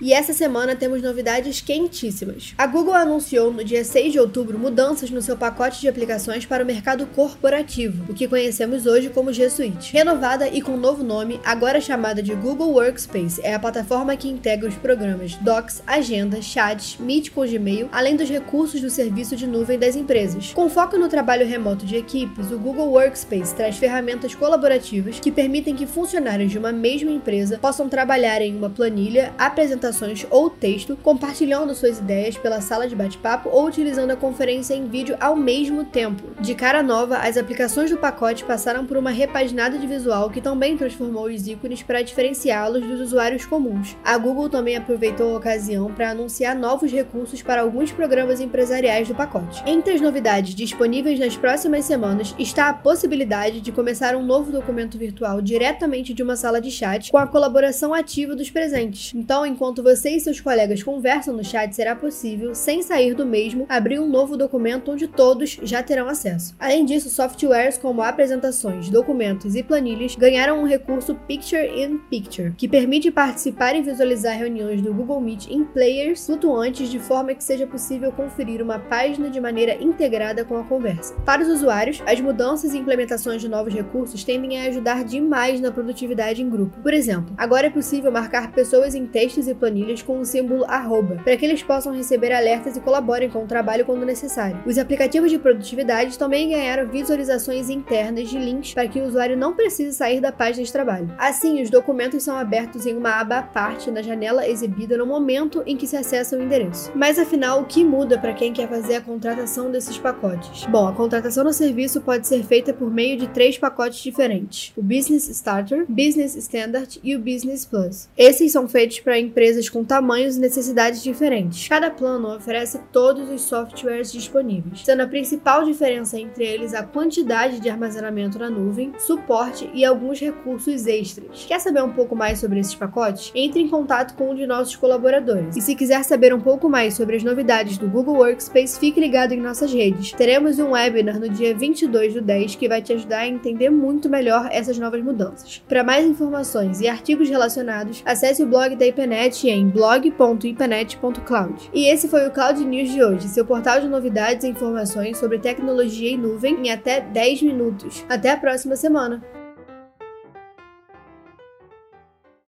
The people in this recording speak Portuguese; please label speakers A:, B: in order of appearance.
A: E essa semana temos novidades quentíssimas. A Google anunciou no dia 6 de outubro mudanças no seu pacote de aplicações para o mercado corporativo, o que conhecemos hoje como G Suite. Renovada e com novo nome, agora chamada de Google Workspace, é a plataforma que integra os programas Docs, Agenda, Chats, Meet com Gmail, além dos recursos do serviço de nuvem das empresas. Com foco no trabalho remoto de equipes, o Google Workspace traz ferramentas colaborativas que permitem que funcionários de uma mesma empresa possam trabalhar em uma planilha, apresentação ou texto, compartilhando suas ideias pela sala de bate-papo ou utilizando a conferência em vídeo ao mesmo tempo. De cara nova, as aplicações do pacote passaram por uma repaginada de visual que também transformou os ícones para diferenciá-los dos usuários comuns. A Google também aproveitou a ocasião para anunciar novos recursos para alguns programas empresariais do pacote. Entre as novidades disponíveis nas próximas semanas está a possibilidade de começar um novo documento virtual diretamente de uma sala de chat com a colaboração ativa dos presentes. Então, enquanto enquanto você e seus colegas conversam no chat, será possível, sem sair do mesmo, abrir um novo documento onde todos já terão acesso. Além disso, softwares como apresentações, documentos e planilhas ganharam um recurso Picture in Picture, que permite participar e visualizar reuniões do Google Meet em players flutuantes de forma que seja possível conferir uma página de maneira integrada com a conversa. Para os usuários, as mudanças e implementações de novos recursos tendem a ajudar demais na produtividade em grupo. Por exemplo, agora é possível marcar pessoas em textos e planilhas planilhas com o símbolo arroba, para que eles possam receber alertas e colaborem com o trabalho quando necessário. Os aplicativos de produtividade também ganharam visualizações internas de links para que o usuário não precise sair da página de trabalho. Assim, os documentos são abertos em uma aba à parte na janela exibida no momento em que se acessa o endereço. Mas afinal, o que muda para quem quer fazer a contratação desses pacotes? Bom, a contratação do serviço pode ser feita por meio de três pacotes diferentes: o Business Starter, Business Standard e o Business Plus. Esses são feitos para empresas empresas com tamanhos e necessidades diferentes. Cada plano oferece todos os softwares disponíveis, sendo a principal diferença entre eles a quantidade de armazenamento na nuvem, suporte e alguns recursos extras. Quer saber um pouco mais sobre esses pacotes? Entre em contato com um de nossos colaboradores. E se quiser saber um pouco mais sobre as novidades do Google Workspace, fique ligado em nossas redes. Teremos um webinar no dia 22 do 10 que vai te ajudar a entender muito melhor essas novas mudanças. Para mais informações e artigos relacionados, acesse o blog da IPNET em blog.ipanet.cloud. E esse foi o Cloud News de hoje, seu portal de novidades e informações sobre tecnologia e nuvem em até 10 minutos. Até a próxima semana!